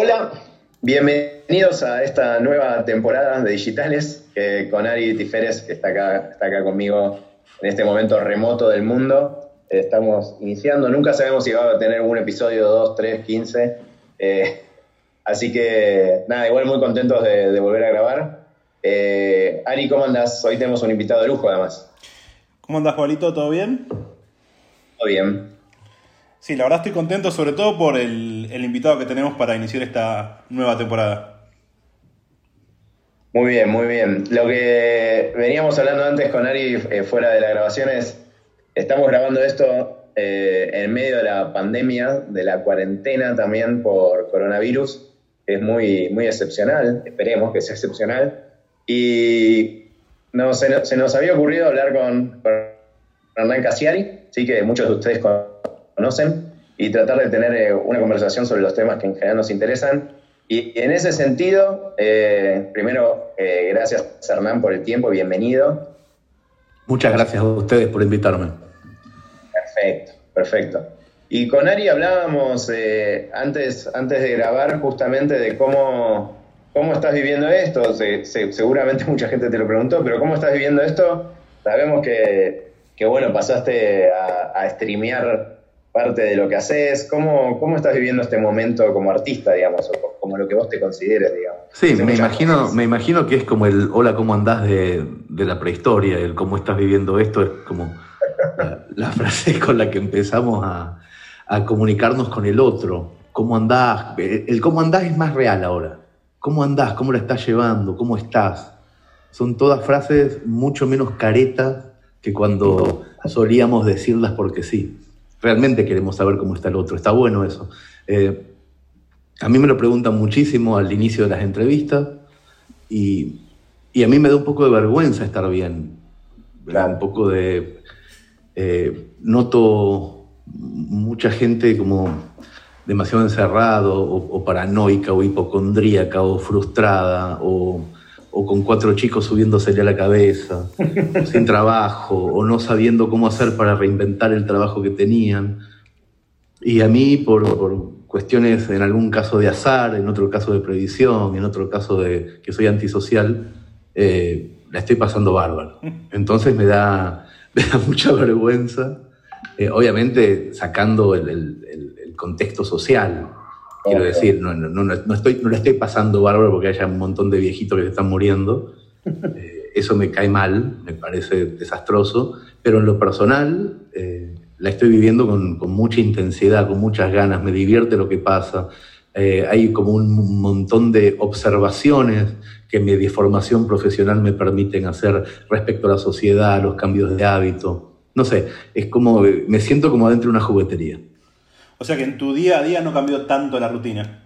Hola, bienvenidos a esta nueva temporada de Digitales con Ari Tiferes, que está acá, está acá conmigo en este momento remoto del mundo. Estamos iniciando, nunca sabemos si va a tener un episodio 2, 3, 15. así que nada, igual muy contentos de, volver a grabar. Eh, Ari, ¿cómo andas? Hoy tenemos un invitado de lujo además. ¿Cómo andas, Juanito? ¿Todo bien? Todo bien. Sí, la verdad estoy contento sobre todo por el, invitado que tenemos para iniciar esta nueva temporada. Muy bien, muy bien. Lo que veníamos hablando antes con Ari eh, fuera de la grabación es, estamos grabando esto eh, en medio de la pandemia, de la cuarentena también por coronavirus, es muy, muy excepcional, esperemos que sea excepcional. Y no, se, nos había ocurrido hablar con, con Hernán Casiari, sí que muchos de ustedes conocen, y tratar de tener eh, una conversación sobre los temas que en general nos interesan. Y, en ese sentido, eh, primero, eh, gracias Hernán por el tiempo, bienvenido. Muchas gracias a ustedes por invitarme. Perfecto, perfecto. Y con Ari hablábamos antes, antes de grabar justamente de cómo, cómo estás viviendo esto. seguramente mucha gente te lo preguntó, pero ¿cómo estás viviendo esto? Sabemos que, que bueno, pasaste a, a streamear parte de lo que haces. ¿Cómo, ¿Cómo estás viviendo este momento como artista, digamos, o como lo que vos te consideres, digamos? Sí, me imagino, me imagino que es como el hola, ¿cómo andás de, la prehistoria? El cómo estás viviendo esto es como la, frase con la que empezamos a, comunicarnos con el otro. ¿Cómo andás? El cómo andás es más real ahora. ¿Cómo andás? ¿Cómo la estás llevando? ¿Cómo estás? Son todas frases mucho menos caretas que cuando solíamos decirlas porque sí realmente queremos saber cómo está el otro. Está bueno eso. Eh, a mí me lo preguntan muchísimo al inicio de las entrevistas y, a mí me da un poco de vergüenza estar bien. Un poco de... Eh, noto mucha gente como demasiado encerrado o paranoica o hipocondríaca o frustrada o o con cuatro chicos subiéndosele a la cabeza, sin trabajo, o no sabiendo cómo hacer para reinventar el trabajo que tenían. Y a mí, por, cuestiones, en algún caso de azar, en otro caso de previsión, en otro caso de que soy antisocial, eh, la estoy pasando bárbaro. Entonces me da, mucha vergüenza, eh, obviamente sacando el, el contexto social, Quiero decir, no, no, no, estoy, no le estoy pasando bárbaro porque haya un montón de viejitos que se están muriendo. Eh, eso me cae mal, me parece desastroso, pero en lo personal eh, la estoy viviendo con, con, mucha intensidad, con muchas ganas, me divierte lo que pasa. Eh, hay como un montón de observaciones que mi deformación profesional me permiten hacer respecto a la sociedad, los cambios de hábito. No sé, es como, me siento como adentro de una juguetería. O sea que en tu día a día no cambió tanto la rutina.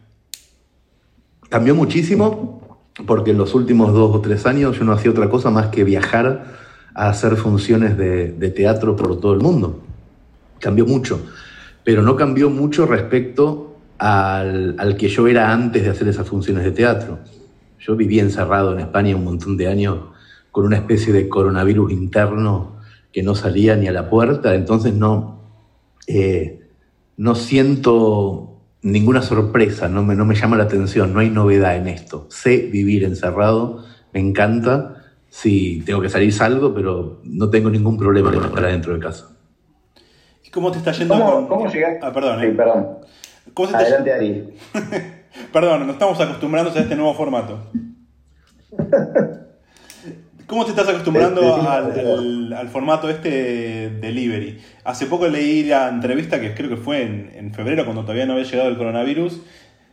Cambió muchísimo porque en los últimos dos o tres años yo no hacía otra cosa más que viajar a hacer funciones de, teatro por todo el mundo. Cambió mucho, pero no cambió mucho respecto al, que yo era antes de hacer esas funciones de teatro. Yo viví encerrado en España un montón de años con una especie de coronavirus interno que no salía ni a la puerta, entonces no, eh, no siento ninguna sorpresa, no me, no me llama la atención, no hay novedad en esto. Sé vivir encerrado, me encanta. Si tengo que salir, salgo, pero no tengo ningún problema de estar dentro de casa. ¿Y cómo te está yendo? ¿Cómo, ¿cómo llegaste? Ah, perdón. Sí, eh. perdón. ¿Cómo se Adelante, Ari. perdón, nos estamos acostumbrando a este nuevo formato. ¿Cómo te estás acostumbrando al, formato este delivery? Hace poco leí la entrevista que creo que fue en, febrero, cuando todavía no había llegado el coronavirus,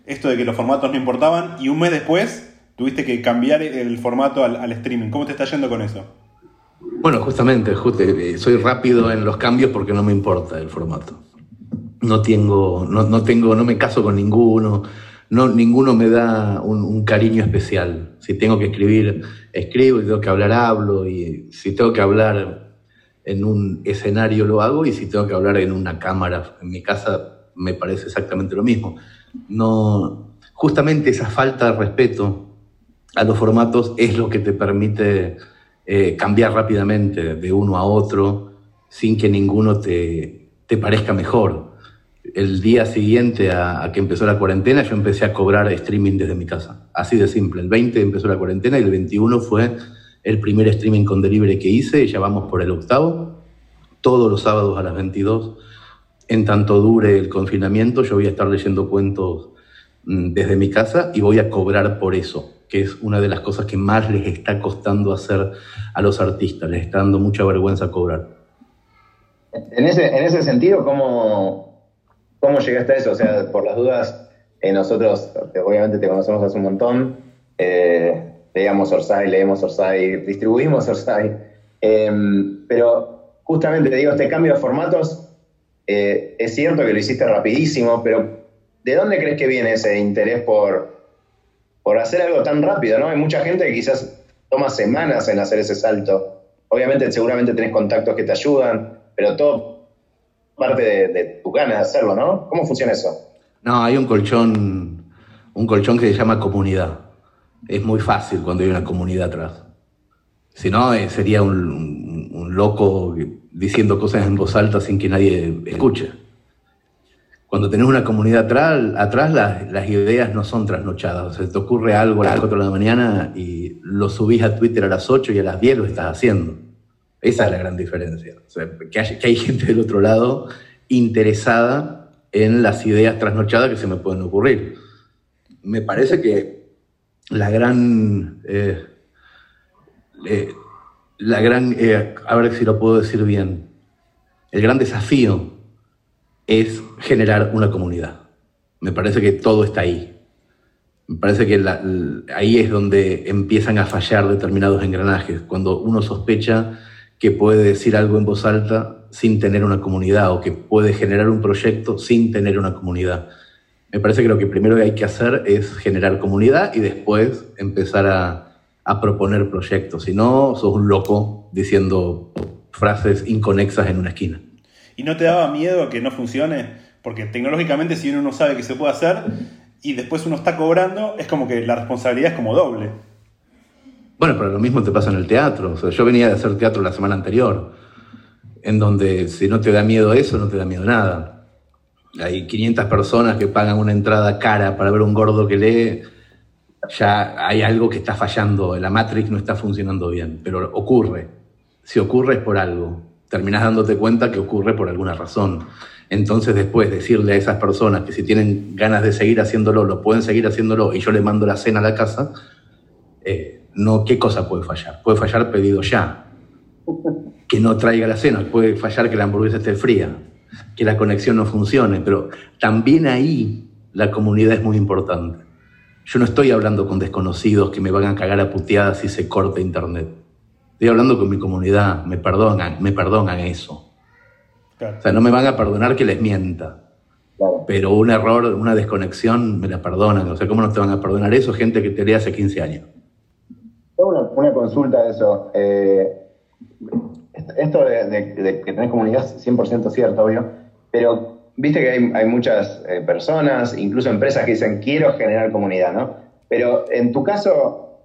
esto de que los formatos no importaban y un mes después tuviste que cambiar el formato al, streaming. ¿Cómo te está yendo con eso? Bueno, justamente, eh, soy rápido en los cambios porque no me importa el formato. No tengo, no tengo, no me caso con ninguno no, ninguno me da un, cariño especial. Si tengo que escribir, escribo, si tengo que hablar, hablo, y si tengo que hablar en un escenario, lo hago, y si tengo que hablar en una cámara, en mi casa, me parece exactamente lo mismo. No, justamente esa falta de respeto a los formatos es lo que te permite eh, cambiar rápidamente de uno a otro sin que ninguno te, te parezca mejor. El día siguiente a, que empezó la cuarentena, yo empecé a cobrar streaming desde mi casa. Así de simple. El 20 empezó la cuarentena y el 21 fue el primer streaming con delivery que hice y ya vamos por el octavo. Todos los sábados a las 22, en tanto dure el confinamiento, yo voy a estar leyendo cuentos mm, desde mi casa y voy a cobrar por eso, que es una de las cosas que más les está costando hacer a los artistas. Les está dando mucha vergüenza cobrar. En ese, en ese sentido, ¿cómo, ¿cómo llegaste a eso? O sea, por las dudas, eh, nosotros obviamente te conocemos hace un montón, eh, leíamos Orsay, leemos Orsay, distribuimos Orsay, em, pero justamente te digo, este cambio de formatos, eh, es cierto que lo hiciste rapidísimo, pero ¿de dónde crees que viene ese interés por, por hacer algo tan rápido? ¿no? Hay mucha gente que quizás toma semanas en hacer ese salto. Obviamente, seguramente tenés contactos que te ayudan, pero todo parte de, tu ganas de hacerlo, ¿no? ¿Cómo funciona eso? No, hay un colchón, un colchón que se llama comunidad. Es muy fácil cuando hay una comunidad atrás. Si no, eh, sería un, loco diciendo cosas en voz alta sin que nadie escuche. Cuando tenés una comunidad atrás, atrás las, ideas no son trasnochadas. O sea, te ocurre algo a las 4 de la mañana y lo subís a Twitter a las 8 y a las 10 lo estás haciendo. Esa es la gran diferencia. que, hay, gente del otro lado interesada en las ideas trasnochadas que se me pueden ocurrir. Me parece que la gran... Eh, eh, la gran... Eh, a ver si lo puedo decir bien. El gran desafío es generar una comunidad. Me parece que todo está ahí. Me parece que ahí es donde empiezan a fallar determinados engranajes. Cuando uno sospecha que puede decir algo en voz alta sin tener una comunidad o que puede generar un proyecto sin tener una comunidad. Me parece que lo que primero hay que hacer es generar comunidad y después empezar a, proponer proyectos. Si no, sos un loco diciendo frases inconexas en una esquina. ¿Y no te daba miedo a que no funcione? Porque tecnológicamente si uno no sabe qué se puede hacer y después uno está cobrando, es como que la responsabilidad es como doble. Bueno, pero lo mismo te pasa en el teatro. O sea, yo venía de hacer teatro la semana anterior, en donde si no te da miedo eso, no te da miedo nada. Hay 500 personas que pagan una entrada cara para ver un gordo que lee. Ya hay algo que está fallando, la Matrix no está funcionando bien, pero ocurre. Si ocurre es por algo. Terminás dándote cuenta que ocurre por alguna razón. Entonces después decirle a esas personas que si tienen ganas de seguir haciéndolo, lo pueden seguir haciéndolo y yo le mando la cena a la casa, eh, no qué cosa puede fallar. Puede fallar pedido ya, que no traiga la cena, puede fallar que la hamburguesa esté fría, que la conexión no funcione, pero también ahí la comunidad es muy importante. Yo no estoy hablando con desconocidos que me van a cagar a puteadas si se corta internet. Estoy hablando con mi comunidad, me perdonan, me perdonan eso. O sea, no me van a perdonar que les mienta. Pero un error, una desconexión, me la perdonan. O sea, ¿cómo no te van a perdonar eso? Gente que te lee hace 15 años. Una, una consulta de eso. Eh, esto de, que tenés comunidad es 100% cierto, obvio, pero viste que hay, muchas eh, personas, incluso empresas que dicen quiero generar comunidad, ¿no? Pero en tu caso,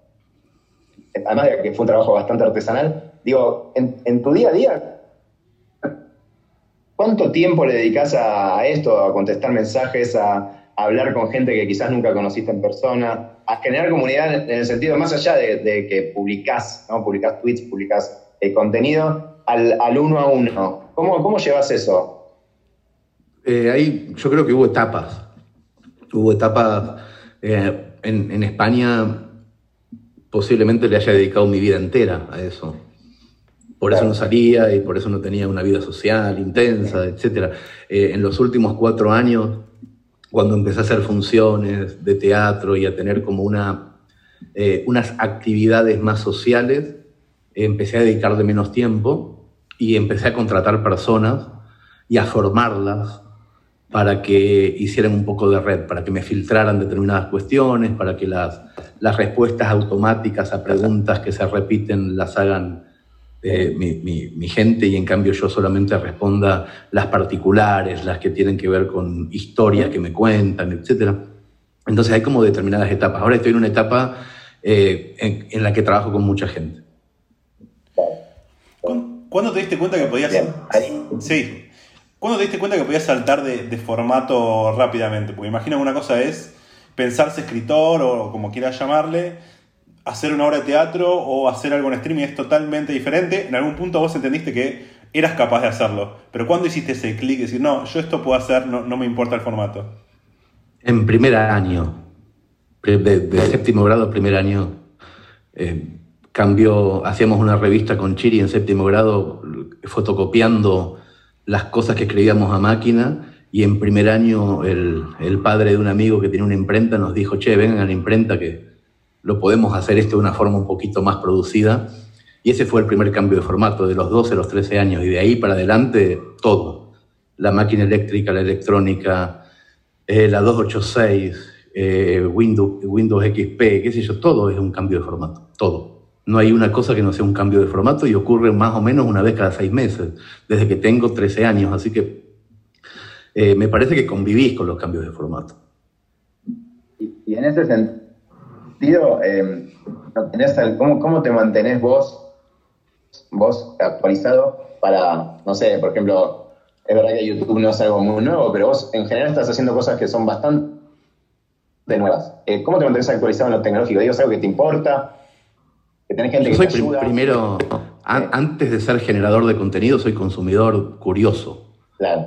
además de que fue un trabajo bastante artesanal, digo, en, tu día a día, ¿cuánto tiempo le dedicas a esto, a contestar mensajes, a, hablar con gente que quizás nunca conociste en persona, a generar comunidad en el sentido más allá de, que publicás, ¿no? publicás tweets, publicás eh, contenido, al, uno a uno. ¿Cómo, cómo llevas eso? Eh, ahí yo creo que hubo etapas. Hubo etapas eh, en, España, posiblemente le haya dedicado mi vida entera a eso. Por eso no salía y por eso no tenía una vida social intensa, etc. en los últimos cuatro años cuando empecé a hacer funciones de teatro y a tener como una, eh, unas actividades más sociales, empecé a dedicarle menos tiempo y empecé a contratar personas y a formarlas para que hicieran un poco de red, para que me filtraran determinadas cuestiones, para que las, las respuestas automáticas a preguntas que se repiten las hagan eh, mi, gente y en cambio yo solamente responda las particulares, las que tienen que ver con historias que me cuentan, etc. Entonces hay como determinadas etapas. Ahora estoy en una etapa eh, en, la que trabajo con mucha gente. ¿Cuándo te diste cuenta que podías... Sí. ¿Cuándo te diste cuenta que podías saltar de, formato rápidamente? Porque imagino que una cosa es pensarse escritor o como quieras llamarle, hacer una obra de teatro o hacer algo en streaming es totalmente diferente. En algún punto vos entendiste que eras capaz de hacerlo. Pero ¿cuándo hiciste ese clic decir, no, yo esto puedo hacer, no, me importa el formato? En primer año, de, séptimo grado, primer año, eh, cambió, hacíamos una revista con Chiri en séptimo grado, fotocopiando las cosas que escribíamos a máquina. Y en primer año el, el padre de un amigo que tenía una imprenta nos dijo, che, vengan a la imprenta que lo podemos hacer esto de una forma un poquito más producida. Y ese fue el primer cambio de formato, de los 12 a los 13 años. Y de ahí para adelante, todo. La máquina eléctrica, la electrónica, eh, la 286, eh, Windows, Windows XP, qué sé yo, todo es un cambio de formato. Todo. No hay una cosa que no sea un cambio de formato y ocurre más o menos una vez cada seis meses, desde que tengo 13 años. Así que eh, me parece que convivís con los cambios de formato. Y, en ese sentido, ¿cómo, ¿cómo te mantenés vos vos actualizado para, no sé, por ejemplo, es verdad que YouTube no es algo muy nuevo, pero vos en general estás haciendo cosas que son bastante nuevas. Eh, ¿Cómo te mantienes actualizado en lo tecnológico? ¿Digo, es algo que te importa? ¿Que tenés gente que soy te ayuda? primero, antes de ser generador de contenido, soy consumidor curioso. Claro.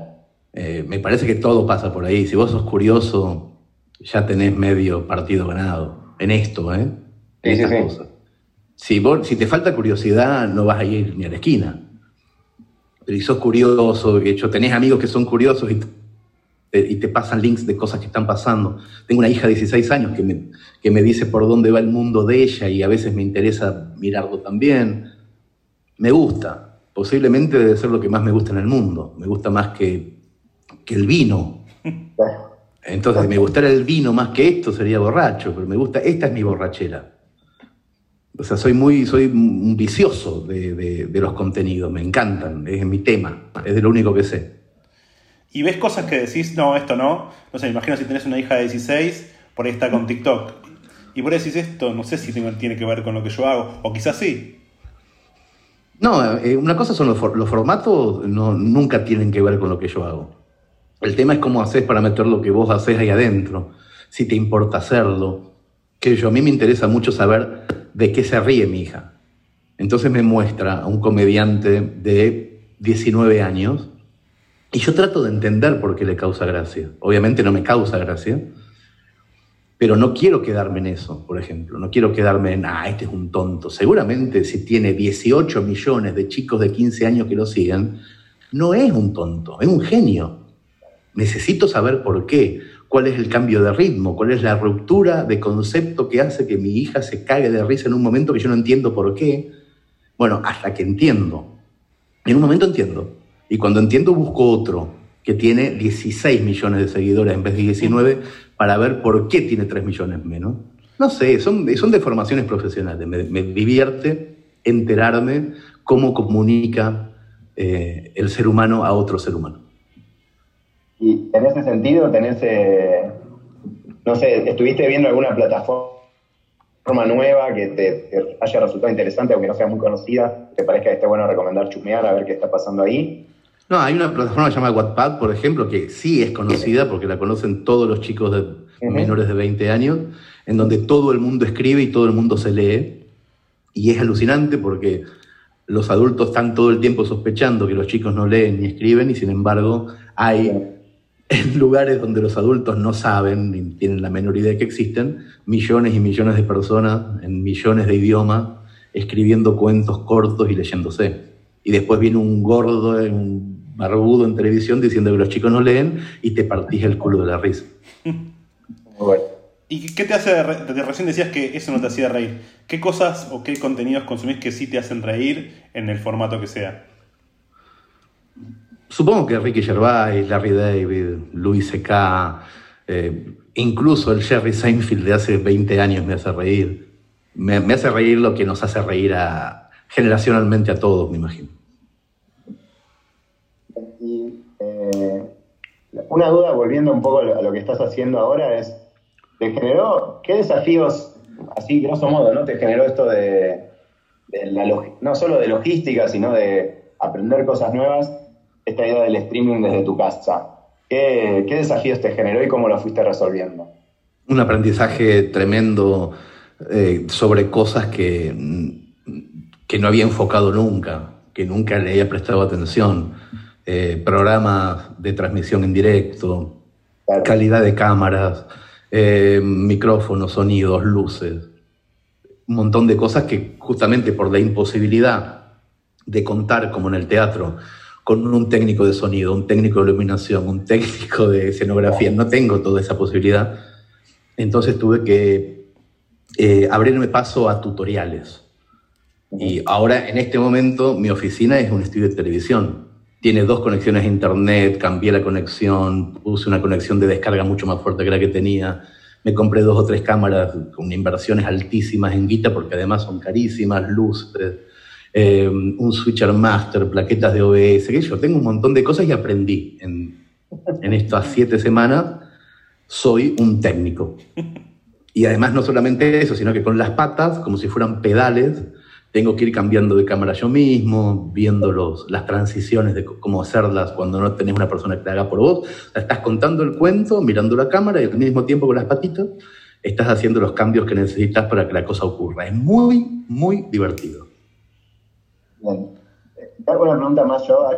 Eh, me parece que todo pasa por ahí. Si vos sos curioso, ya tenés medio partido ganado en esto, ¿eh? Sí, sí, sí. Si, si te falta curiosidad, no vas a ir ni a la esquina. Pero si sos curioso, de hecho tenés amigos que son curiosos y te, y te pasan links de cosas que están pasando. Tengo una hija de 16 años que me, que me dice por dónde va el mundo de ella y a veces me interesa mirarlo también. Me gusta. Posiblemente debe ser lo que más me gusta en el mundo. Me gusta más que, que el vino. Entonces, si me gustara el vino más que esto, sería borracho, pero me gusta, esta es mi borrachera. O sea, soy muy, soy un vicioso de, los contenidos, me encantan, es mi tema, es de lo único que sé. Y ves cosas que decís, no, esto no. No sé, imagino si tenés una hija de 16, por ahí está con TikTok. Y por ahí decís esto, no sé si tiene que ver con lo que yo hago, o quizás sí. No, eh, una cosa son los, los formatos, no, nunca tienen que ver con lo que yo hago. El tema es cómo haces para meter lo que vos haces ahí adentro, si te importa hacerlo. Que yo, a mí me interesa mucho saber de qué se ríe mi hija. Entonces me muestra a un comediante de 19 años y yo trato de entender por qué le causa gracia. Obviamente no me causa gracia, pero no quiero quedarme en eso, por ejemplo. No quiero quedarme en, ah, este es un tonto. Seguramente si tiene 18 millones de chicos de 15 años que lo siguen, no es un tonto, es un genio. Necesito saber por qué cuál es el cambio de ritmo, cuál es la ruptura de concepto que hace que mi hija se cague de risa en un momento que yo no entiendo por qué. Bueno, hasta que entiendo. En un momento entiendo. Y cuando entiendo busco otro que tiene 16 millones de seguidores en vez de 19 para ver por qué tiene 3 millones menos. No sé, son, son deformaciones profesionales. Me, divierte enterarme cómo comunica eh, el ser humano a otro ser humano. Y en ese sentido, tenés, eh, no sé, ¿estuviste viendo alguna plataforma nueva que te, haya resultado interesante, aunque no sea muy conocida? ¿Te parezca que esté bueno recomendar chumear a ver qué está pasando ahí? No, hay una plataforma que se llama Wattpad, por ejemplo, que sí es conocida porque la conocen todos los chicos de menores de 20 años, en donde todo el mundo escribe y todo el mundo se lee. Y es alucinante porque los adultos están todo el tiempo sospechando que los chicos no leen ni escriben y sin embargo hay en lugares donde los adultos no saben ni tienen la menor idea que existen, millones y millones de personas en millones de idiomas escribiendo cuentos cortos y leyéndose. Y después viene un gordo, un barbudo en televisión diciendo que los chicos no leen y te partís el culo de la risa. ¿Y qué te hace, desde recién decías que eso no te hacía reír? ¿Qué cosas o qué contenidos consumís que sí te hacen reír en el formato que sea? Supongo que Ricky Gervais, Larry David, Louis C.K., eh, incluso el Jerry Seinfeld de hace 20 años me hace reír. Me, hace reír lo que nos hace reír a, generacionalmente a todos, me imagino. Y eh, una duda, volviendo un poco a lo que estás haciendo ahora, es, ¿te generó, qué desafíos, así grosso modo, ¿no? ¿Te generó esto de, de la, no solo de logística, sino de aprender cosas nuevas? Esta idea del streaming desde tu casa. ¿Qué, ¿Qué desafíos te generó y cómo lo fuiste resolviendo? Un aprendizaje tremendo eh, sobre cosas que, que no había enfocado nunca, que nunca le había prestado atención. Eh, programas de transmisión en directo, calidad de cámaras, eh, micrófonos, sonidos, luces, un montón de cosas que justamente por la imposibilidad de contar como en el teatro con un técnico de sonido, un técnico de iluminación, un técnico de escenografía, no tengo toda esa posibilidad, entonces tuve que eh, abrirme paso a tutoriales. Y ahora, en este momento, mi oficina es un estudio de televisión. Tiene dos conexiones a internet, cambié la conexión, puse una conexión de descarga mucho más fuerte que la que tenía. Me compré dos o tres cámaras con inversiones altísimas en guita, porque además son carísimas, luces, eh, un switcher master, plaquetas de OBS, que yo tengo un montón de cosas y aprendí en, estas siete semanas. Soy un técnico. Y además no solamente eso, sino que con las patas, como si fueran pedales, tengo que ir cambiando de cámara yo mismo, viendo las transiciones de cómo hacerlas cuando no tenés una persona que te haga por vos. estás contando el cuento, mirando la cámara y al mismo tiempo con las patitas estás haciendo los cambios que necesitas para que la cosa ocurra. Es muy, muy divertido. Bien. Hago una pregunta más yo.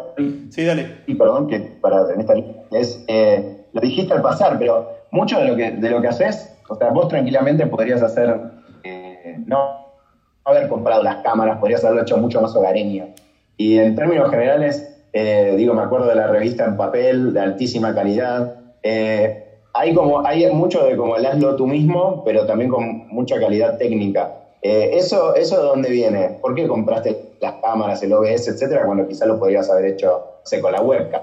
Sí, dale. Y perdón, que para en esta es, eh, lo dijiste al pasar, pero mucho de lo que, de lo que haces, o sea, vos tranquilamente podrías hacer, eh, no haber comprado las cámaras, podrías haberlo hecho mucho más hogareño. Y en términos generales, eh, digo, me acuerdo de la revista en papel, de altísima calidad. Eh, hay, como, hay mucho de como el hazlo tú mismo, pero también con mucha calidad técnica. Eh, ¿eso, ¿Eso de dónde viene? ¿Por qué compraste las cámaras, el OBS, etcétera, cuando quizás lo podrías haber hecho sé, con la webcam?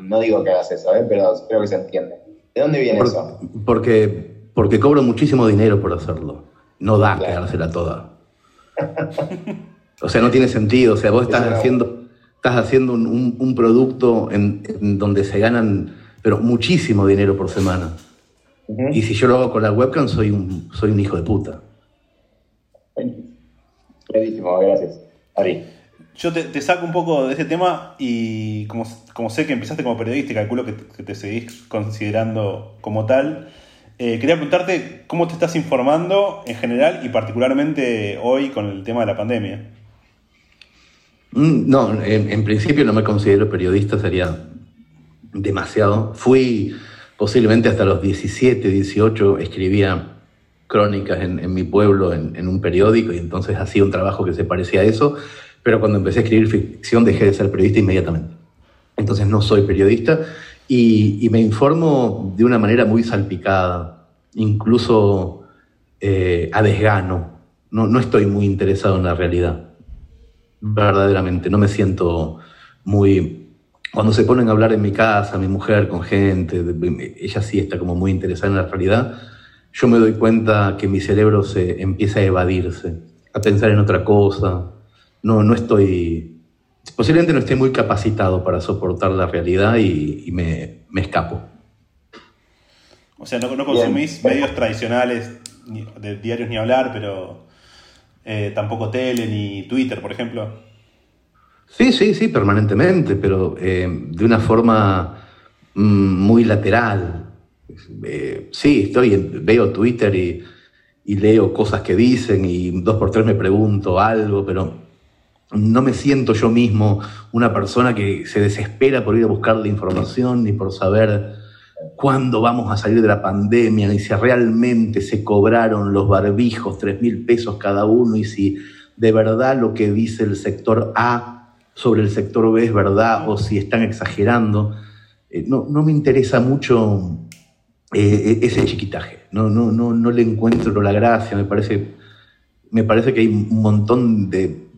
No digo que hagas eso, pero creo que se entiende. ¿De dónde viene eso? Porque, porque cobro muchísimo dinero por hacerlo. No da claro. quedársela toda. o sea, no tiene sentido. O sea, vos estás haciendo, estás haciendo un, un producto en, en, donde se ganan pero muchísimo dinero por semana. Uh -huh. Y si yo lo hago con la webcam, soy un, soy un hijo de puta. Buenísimo, gracias. Ari. Yo te, te, saco un poco de ese tema y como, como sé que empezaste como periodista y calculo que, que te seguís considerando como tal, eh, quería preguntarte cómo te estás informando en general y particularmente hoy con el tema de la pandemia. Mm, no, en, en, principio no me considero periodista, sería demasiado. Fui posiblemente hasta los 17, 18, escribía crónicas en, en mi pueblo en, en, un periódico y entonces hacía un trabajo que se parecía a eso, pero cuando empecé a escribir ficción dejé de ser periodista inmediatamente. Entonces no soy periodista y, y me informo de una manera muy salpicada, incluso eh, a desgano. No, no estoy muy interesado en la realidad, verdaderamente. No me siento muy... Cuando se ponen a hablar en mi casa, mi mujer, con gente, ella sí está como muy interesada en la realidad, yo me doy cuenta que mi cerebro se empieza a evadirse, a pensar en otra cosa. No, no estoy, posiblemente no esté muy capacitado para soportar la realidad y, y me, me, escapo. O sea, no, no consumís Bien. medios tradicionales de diarios ni hablar, pero eh, tampoco tele ni Twitter, por ejemplo. Sí, sí, sí, permanentemente, pero eh, de una forma mmm, muy lateral. Eh, sí, estoy, veo Twitter y, leo cosas que dicen y dos por tres me pregunto algo, pero no me siento yo mismo una persona que se desespera por ir a buscar la información ni por saber cuándo vamos a salir de la pandemia, ni si realmente se cobraron los barbijos, tres mil pesos cada uno, y si de verdad lo que dice el sector A sobre el sector B es verdad o si están exagerando. Eh, no me interesa mucho eh, ese chiquitaje. No, no, no, no le encuentro la gracia. Me parece, me parece que hay un montón de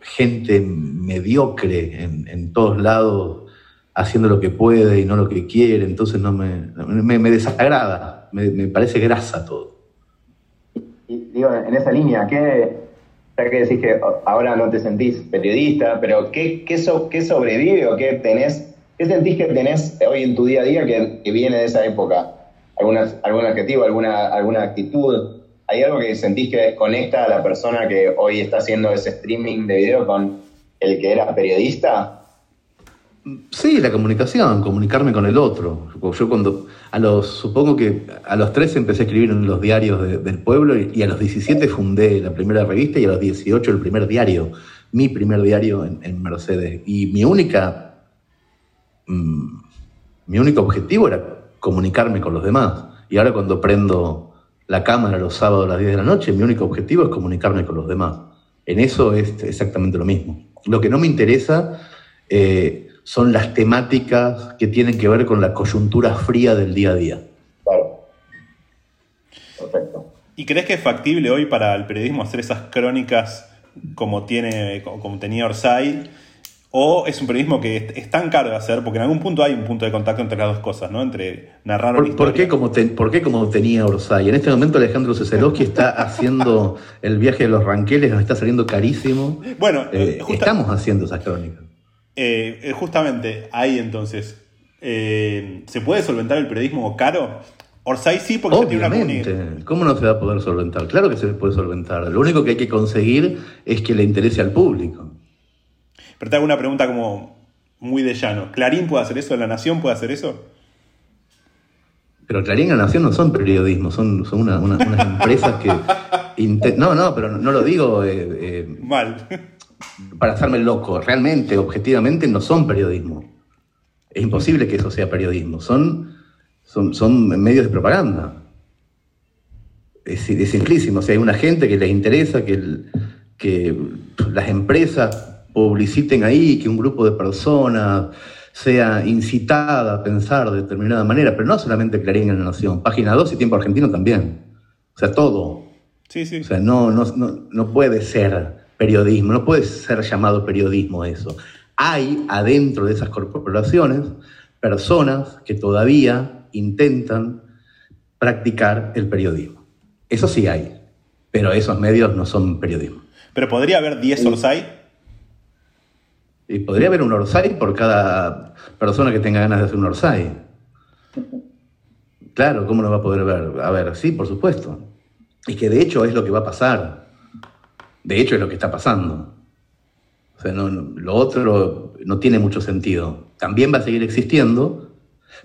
gente mediocre en, todos lados haciendo lo que puede y no lo que quiere. Entonces no me, me, desagrada. Me, parece grasa todo. Y, digo, en esa línea, ¿qué, que decís que ahora no te sentís periodista, pero ¿qué, qué, so, qué sobrevive o qué tenés? ¿Qué sentís que tenés hoy en tu día a día que viene de esa época? Alguna, algún adjetivo, alguna, alguna actitud? ¿Hay algo que sentís que conecta a la persona que hoy está haciendo ese streaming de video con el que era periodista? Sí, la comunicación, comunicarme con el otro. Yo cuando, a los, supongo que a los 13 empecé a escribir en los diarios del pueblo y, a los 17 fundé la primera revista y a los 18 el primer diario, mi primer diario en, Mercedes. Y mi única, mm, mi único objetivo era comunicarme con los demás. Y ahora cuando prendo la cámara los sábados a las 10 de la noche, mi único objetivo es comunicarme con los demás. En eso es exactamente lo mismo. Lo que no me interesa... Eh, son las temáticas que tienen que ver con la coyuntura fría del día a día. Claro. Perfecto. ¿Y crees que es factible hoy para el periodismo hacer esas crónicas como, tiene, como tenía Orsay? ¿O es un periodismo que es tan caro de hacer? Porque en algún punto hay un punto de contacto entre las dos cosas, ¿no? Entre narrar ¿Por, ¿por qué, como ¿Por qué como tenía Orsay? En este momento Alejandro Ceselowski está haciendo el viaje de los ranqueles, nos está saliendo carísimo. Bueno, eh, estamos haciendo esas crónicas. Eh, eh, justamente ahí entonces, eh, ¿se puede solventar el periodismo caro? Orsay sí, porque se tiene una ¿Cómo no se va a poder solventar? Claro que se puede solventar. Lo único que hay que conseguir es que le interese al público. Pero te hago una pregunta como muy de llano. ¿Clarín puede hacer eso? ¿La Nación puede hacer eso? Pero Clarín y La Nación no son periodismo, son, son unas empresas que... No, no, pero no lo digo... Mal para hacerme loco, realmente, objetivamente, no son periodismo. Es imposible que eso sea periodismo, son, son, son medios de propaganda. Es, es, simplísimo, si hay una gente que les interesa que, que las empresas publiciten ahí, que un grupo de personas sea incitada a pensar de determinada manera, pero no solamente Clarín en la Nación, Página 2 y Tiempo Argentino también. O sea, todo. Sí, sí. O sea, no, no, no, no puede ser periodismo, no puede ser llamado periodismo eso. Hay adentro de esas corporaciones personas que todavía intentan practicar el periodismo. Eso sí hay, pero esos medios no son periodismo. ¿Pero podría haber 10 Orsay? Y podría haber un Orsay por cada persona que tenga ganas de hacer un Orsay. Claro, ¿cómo no va a poder ver? A ver, sí, por supuesto. Y que de hecho es lo que va a pasar. De hecho, es lo que está pasando. O sea, lo otro no tiene mucho sentido. También va a seguir existiendo,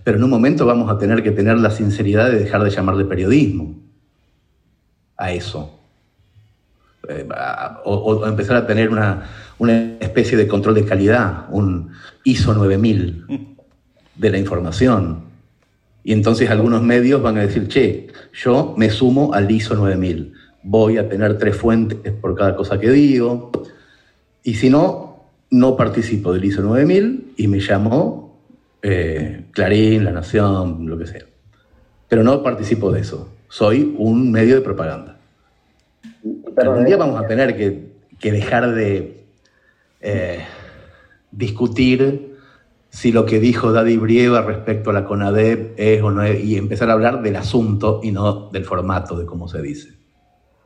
pero en un momento vamos a tener que tener la sinceridad de dejar de llamarle periodismo a eso. Eh, o, empezar a tener una, una, especie de control de calidad, un ISO 9000 de la información. Y entonces algunos medios van a decir, che, yo me sumo al ISO 9000 voy a tener tres fuentes por cada cosa que digo. Y si no, no participo del ISO 9000 y me llamo eh, Clarín, La Nación, lo que sea. Pero no participo de eso. Soy un medio de propaganda. Algún día vamos a tener que, dejar de eh, discutir si lo que dijo Daddy Brieva respecto a la CONADEP es o no es, y empezar a hablar del asunto y no del formato de cómo se dice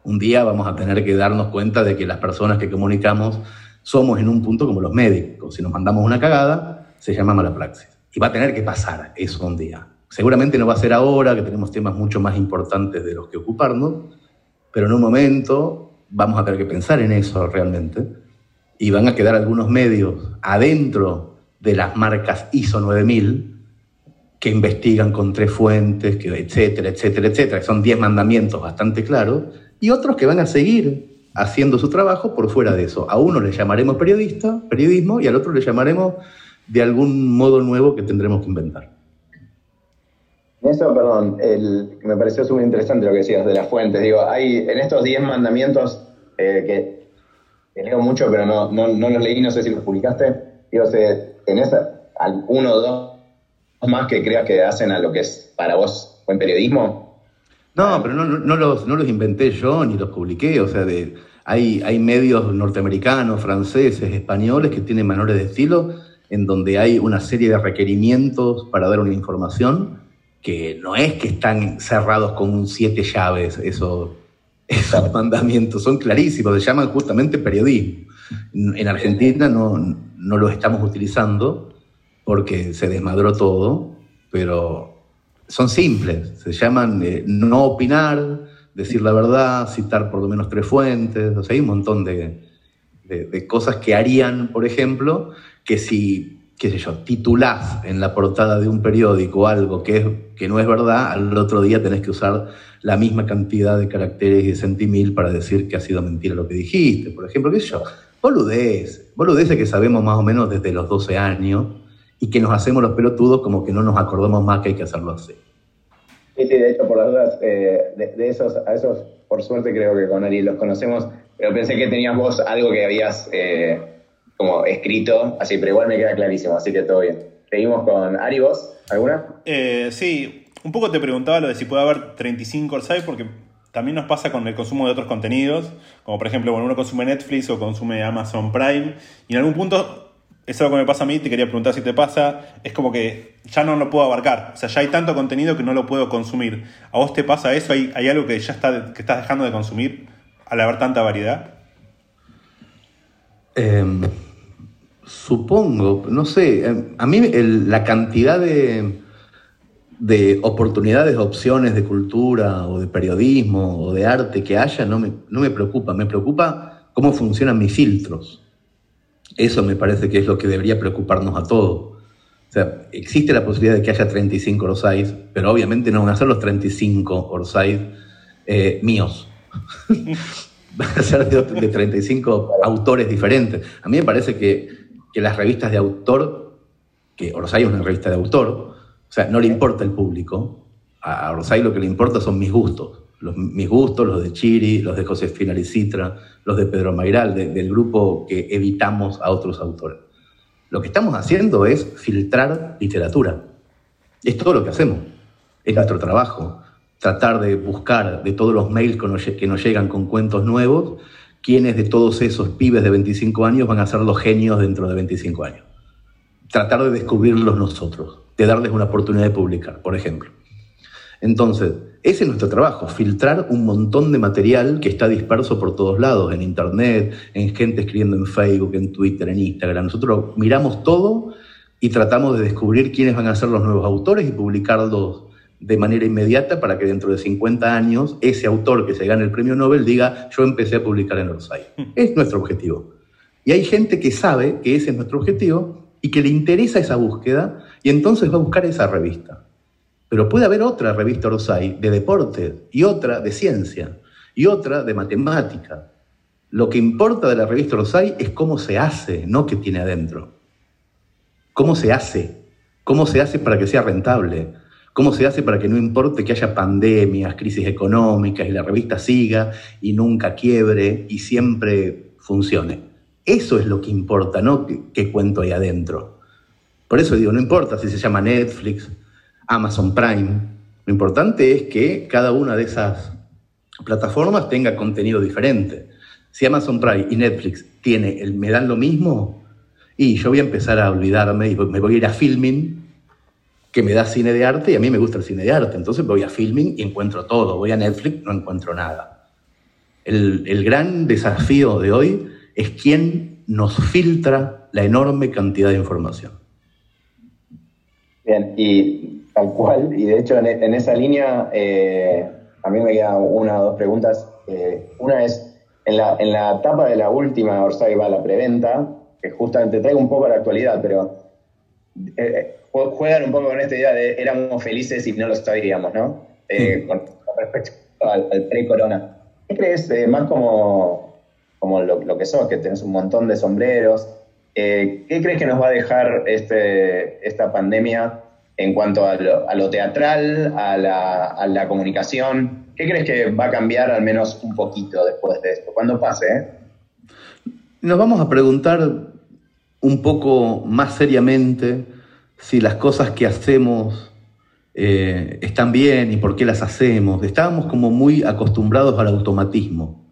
un día vamos a tener que darnos cuenta de que las personas que comunicamos somos en un punto como los médicos. Si nos mandamos una cagada, se llama mala praxis. Y va a tener que pasar eso un día. Seguramente no va a ser ahora, que tenemos temas mucho más importantes de los que ocuparnos, pero en un momento vamos a tener que pensar en eso realmente. Y van a quedar algunos medios adentro de las marcas ISO 9000 que investigan con tres fuentes, que etcétera, etcétera, etcétera. Son 10 mandamientos bastante claros y otros que van a seguir haciendo su trabajo por fuera de eso. A uno le llamaremos periodista, periodismo, y al otro le llamaremos de algún modo nuevo que tendremos que inventar. Eso, perdón, me pareció súper interesante lo que decías de las fuentes. Digo, hay en estos 10 mandamientos eh, que, leo mucho, pero no, no, los leí, no sé si los publicaste. Digo, ¿tenés uno o dos más que creas que hacen a lo que es para vos buen periodismo? No, pero no, no, los, no los inventé yo ni los publiqué. O sea, de, hay, hay medios norteamericanos, franceses, españoles que tienen manuales de estilo en donde hay una serie de requerimientos para dar una información que no es que están cerrados con siete llaves esos, esos mandamientos, son clarísimos, se llaman justamente periodismo. En Argentina no, no lo estamos utilizando porque se desmadró todo, pero son simples, se llaman eh, no opinar, decir la verdad, citar por lo menos tres fuentes, o sea, hay un montón de, cosas que harían, por ejemplo, que si qué sé yo, titulás en la portada de un periódico algo que, es, que no es verdad, al otro día tenés que usar la misma cantidad de caracteres y centimil para decir que ha sido mentira lo que dijiste, por ejemplo, qué sé yo, boludez, boludez que sabemos más o menos desde los 12 años y que nos hacemos los pelotudos como que no nos acordamos más que hay que hacerlo así. Sí, sí, de hecho, por las dudas, eh, de, esos, a esos, por suerte creo que con Ari los conocemos, pero pensé que tenías vos algo que habías... Eh, como escrito, así, pero igual me queda clarísimo, así que todo bien. Seguimos con Ari, ¿vos? ¿Alguna? Eh, sí, un poco te preguntaba lo de si puede haber 35 Orsay, porque también nos pasa con el consumo de otros contenidos, como por ejemplo, bueno, uno consume Netflix o consume Amazon Prime, y en algún punto, eso es lo que me pasa a mí, te quería preguntar si te pasa, es como que ya no lo puedo abarcar, o sea, ya hay tanto contenido que no lo puedo consumir. ¿A vos te pasa eso? ¿Hay, hay algo que ya está, que estás dejando de consumir al haber tanta variedad? Eh Supongo, no sé, eh, a mí la cantidad de, de oportunidades, opciones de cultura o de periodismo o de arte que haya no me, no me preocupa, me preocupa cómo funcionan mis filtros. Eso me parece que es lo que debería preocuparnos a todos. O sea, existe la posibilidad de que haya 35 Orsais, pero obviamente no van a ser los 35 Orsais eh, míos. van a ser de, de 35 autores diferentes. A mí me parece que que las revistas de autor, que Orsay es una revista de autor, o sea, no le importa el público, a Orsay lo que le importa son mis gustos, los, mis gustos, los de Chiri, los de Josefina Licitra, los de Pedro Mairal, del grupo que evitamos a otros autores. Lo que estamos haciendo es filtrar literatura. Es todo lo que hacemos. Es nuestro trabajo. Tratar de buscar de todos los mails que nos llegan con cuentos nuevos quiénes de todos esos pibes de 25 años van a ser los genios dentro de 25 años. Tratar de descubrirlos nosotros, de darles una oportunidad de publicar, por ejemplo. Entonces, ese es nuestro trabajo, filtrar un montón de material que está disperso por todos lados, en Internet, en gente escribiendo en Facebook, en Twitter, en Instagram. Nosotros miramos todo y tratamos de descubrir quiénes van a ser los nuevos autores y publicarlos de manera inmediata para que dentro de 50 años ese autor que se gane el premio Nobel diga, yo empecé a publicar en Orsay. Hmm. Es nuestro objetivo. Y hay gente que sabe que ese es nuestro objetivo y que le interesa esa búsqueda y entonces va a buscar esa revista. Pero puede haber otra revista Orsay de deporte y otra de ciencia y otra de matemática. Lo que importa de la revista Orsay es cómo se hace, no qué tiene adentro. ¿Cómo se hace? ¿Cómo se hace para que sea rentable? ¿Cómo se hace para que no importe que haya pandemias, crisis económicas y la revista siga y nunca quiebre y siempre funcione? Eso es lo que importa, no qué, cuento hay adentro. Por eso digo, no importa si se llama Netflix, Amazon Prime, lo importante es que cada una de esas plataformas tenga contenido diferente. Si Amazon Prime y Netflix tiene me dan lo mismo, y yo voy a empezar a olvidarme y me voy a ir a filming que me da cine de arte y a mí me gusta el cine de arte. Entonces voy a Filming y encuentro todo. Voy a Netflix, no encuentro nada. El, gran desafío de hoy es quién nos filtra la enorme cantidad de información. Bien, y tal cual, y de hecho en, esa línea eh, a mí me quedan una o dos preguntas. Eh, una es, en la, en la etapa de la última Orsay va la preventa, que justamente traigo un poco a la actualidad, pero eh, juegan un poco con esta idea de éramos felices y no lo sabíamos, ¿no? Eh, con, respecto al, pre-corona. ¿Qué crees, eh, más como, como lo, que sos, que tenés un montón de sombreros? Eh, ¿Qué crees que nos va a dejar este, esta pandemia en cuanto a lo, teatral, a la, a la, comunicación? ¿Qué crees que va a cambiar al menos un poquito después de esto? Cuando pase, Nos vamos a preguntar un poco más seriamente si las cosas que hacemos eh, están bien y por qué las hacemos. Estábamos como muy acostumbrados al automatismo.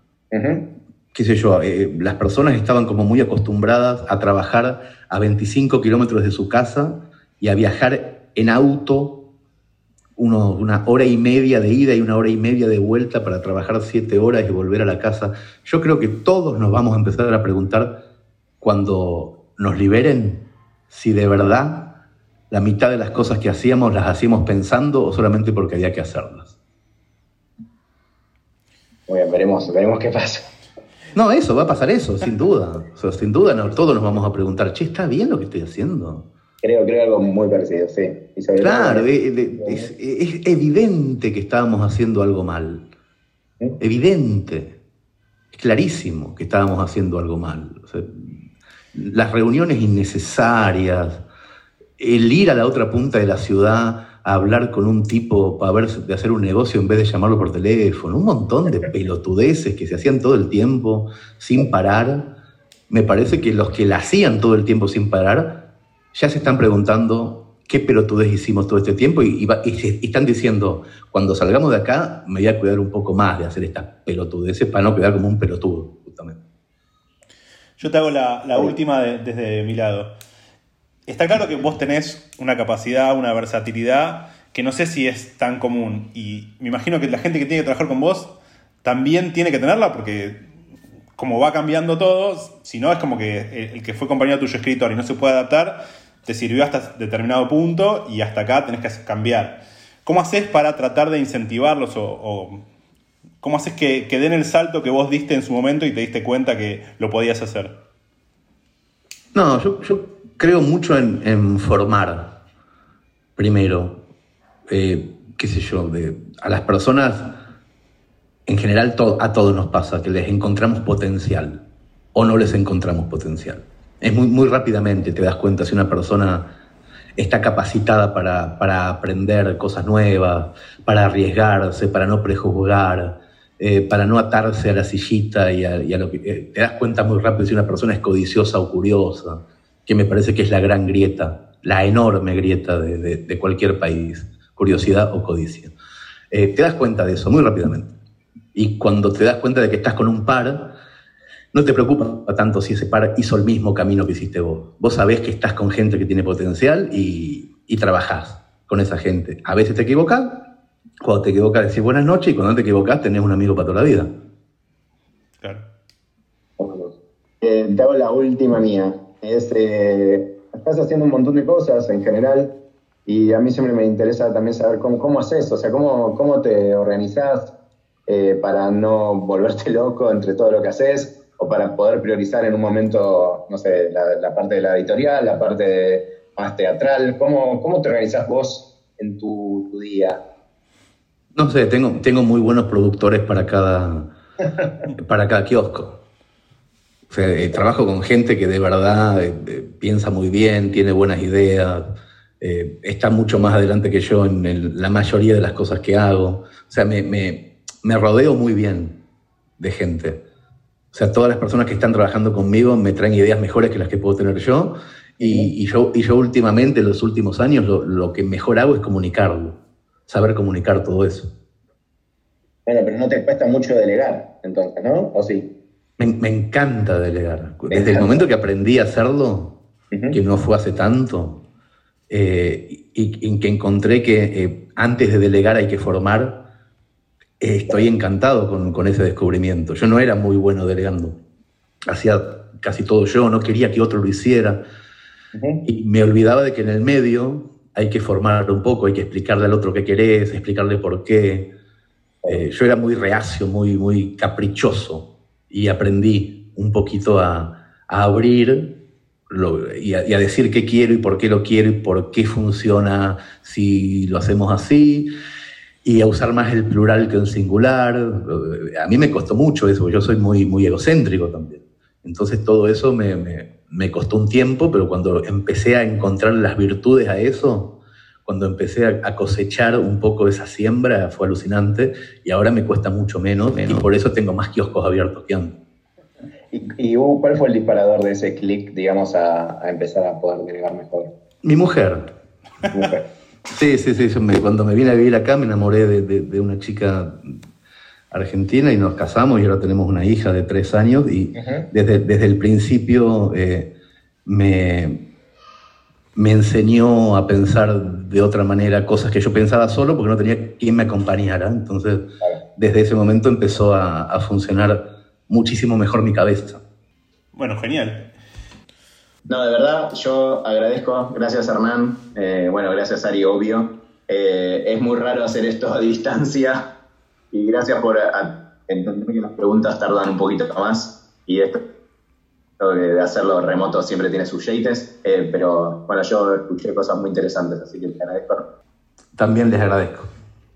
Qué sé yo, eh, las personas estaban como muy acostumbradas a trabajar a 25 kilómetros de su casa y a viajar en auto una hora y media de ida y una hora y media de vuelta para trabajar siete horas y volver a la casa. Yo creo que todos nos vamos a empezar a preguntar cuando nos liberen si de verdad la mitad de las cosas que hacíamos las hacíamos pensando o solamente porque había que hacerlas. Muy bien, veremos, veremos qué pasa. No, eso, va a pasar eso, sin duda. sin duda, no, todos nos vamos a preguntar, che, ¿está bien lo que estoy haciendo? Creo, creo algo muy parecido, sí. claro, es, evidente que estábamos haciendo algo mal. ¿Eh? Evidente. Es clarísimo que estábamos haciendo algo mal. las reuniones innecesarias, el ir a la otra punta de la ciudad a hablar con un tipo para ver de hacer un negocio en vez de llamarlo por teléfono, un montón de pelotudeces que se hacían todo el tiempo sin parar. Me parece que los que la hacían todo el tiempo sin parar ya se están preguntando qué pelotudez hicimos todo este tiempo y, están diciendo, cuando salgamos de acá me voy a cuidar un poco más de hacer estas pelotudeces para no quedar como un pelotudo, justamente. Yo te hago la, última desde mi lado. Está claro que vos tenés una capacidad, una versatilidad que no sé si es tan común y me imagino que la gente que tiene que trabajar con vos también tiene que tenerla porque como va cambiando todo, si no es como que el, que fue compañero tuyo escritor y no se puede adaptar, te sirvió hasta determinado punto y hasta acá tenés que cambiar. ¿Cómo haces para tratar de incentivarlos o, cómo haces que, den el salto que vos diste en su momento y te diste cuenta que lo podías hacer? No, yo, creo mucho en, formar, primero, eh, qué sé yo, de, a las personas, en general a todos nos pasa, que les encontramos potencial o no les encontramos potencial. Es muy, muy rápidamente te das cuenta si una persona está capacitada para, aprender cosas nuevas, para arriesgarse, para no prejuzgar, eh, para no atarse a la sillita y a, lo que... Eh, te das cuenta muy rápido si una persona es codiciosa o curiosa, que me parece que es la gran grieta, la enorme grieta de, cualquier país, curiosidad o codicia. Eh, te das cuenta de eso muy rápidamente. Y cuando te das cuenta de que estás con un par, no te preocupa tanto si ese par hizo el mismo camino que hiciste vos. Vos sabés que estás con gente que tiene potencial y, y trabajás con esa gente. A veces te equivocas, cuando te equivocas decís buenas noches y cuando te equivocas tenés un amigo para toda la vida. Claro. Eh, te hago la última mía. Es, eh, estás haciendo un montón de cosas en general y a mí siempre me interesa también saber cómo, cómo haces, o sea, cómo, cómo te organizás eh, para no volverte loco entre todo lo que haces o para poder priorizar en un momento, no sé, la, parte de la editorial, la parte más teatral? ¿Cómo, cómo te organizas vos en tu, día? No sé, tengo, tengo muy buenos productores para cada, para cada kiosco. Eh, trabajo con gente que de verdad eh, eh, piensa muy bien, tiene buenas ideas, está mucho más adelante que yo en la mayoría de las cosas que hago. O sea, me, rodeo muy bien de gente. O sea, todas las personas que están trabajando conmigo me traen ideas mejores que las que puedo tener yo. Y, yo, últimamente, en los últimos años, lo, que mejor hago es comunicarlo, saber comunicar todo eso. Bueno, pero no te cuesta mucho delegar, entonces, ¿no? ¿O sí? Me, encanta delegar. Desde el momento que aprendí a hacerlo, que no fue hace tanto, eh, y, que encontré que eh, antes de delegar hay que formar, estoy encantado con, ese descubrimiento. Yo no era muy bueno delegando. Hacía casi todo yo, no quería que otro lo hiciera. Y me olvidaba de que en el medio hay que formarlo un poco, hay que explicarle al otro qué querés, explicarle por qué. Eh, yo era muy reacio, muy, muy caprichoso y aprendí un poquito a, abrir y, a, y, a, decir qué quiero y por qué lo quiero y por qué funciona si lo hacemos así y a usar más el plural que el singular. A mí me costó mucho eso, yo soy muy, muy egocéntrico también. Entonces todo eso me, me, costó un tiempo, pero cuando empecé a encontrar las virtudes a eso, cuando empecé a, cosechar un poco esa siembra, fue alucinante y ahora me cuesta mucho menos, y por eso tengo más kioscos abiertos que antes. ¿Y, cuál fue el disparador de ese clic, digamos, a, a, empezar a poder delegar mejor? Mi mujer. Mi mujer. Sí, sí, sí. cuando me vine a vivir acá me enamoré de, una chica argentina y nos casamos y ahora tenemos una hija de tres años y desde, desde, el principio eh, me, me enseñó a pensar de otra manera cosas que yo pensaba solo porque no tenía quien me acompañara. Entonces, desde ese momento empezó a, a funcionar muchísimo mejor mi cabeza. Bueno, genial. No, de verdad, yo agradezco, gracias Hernán, eh, bueno, gracias Ari, obvio. Eh, es muy raro hacer esto a distancia y gracias por entender que las preguntas tardan un poquito más y esto Creo que de hacerlo remoto siempre tiene sus yates, eh, pero bueno, yo escuché cosas muy interesantes, así que te agradezco. También les agradezco.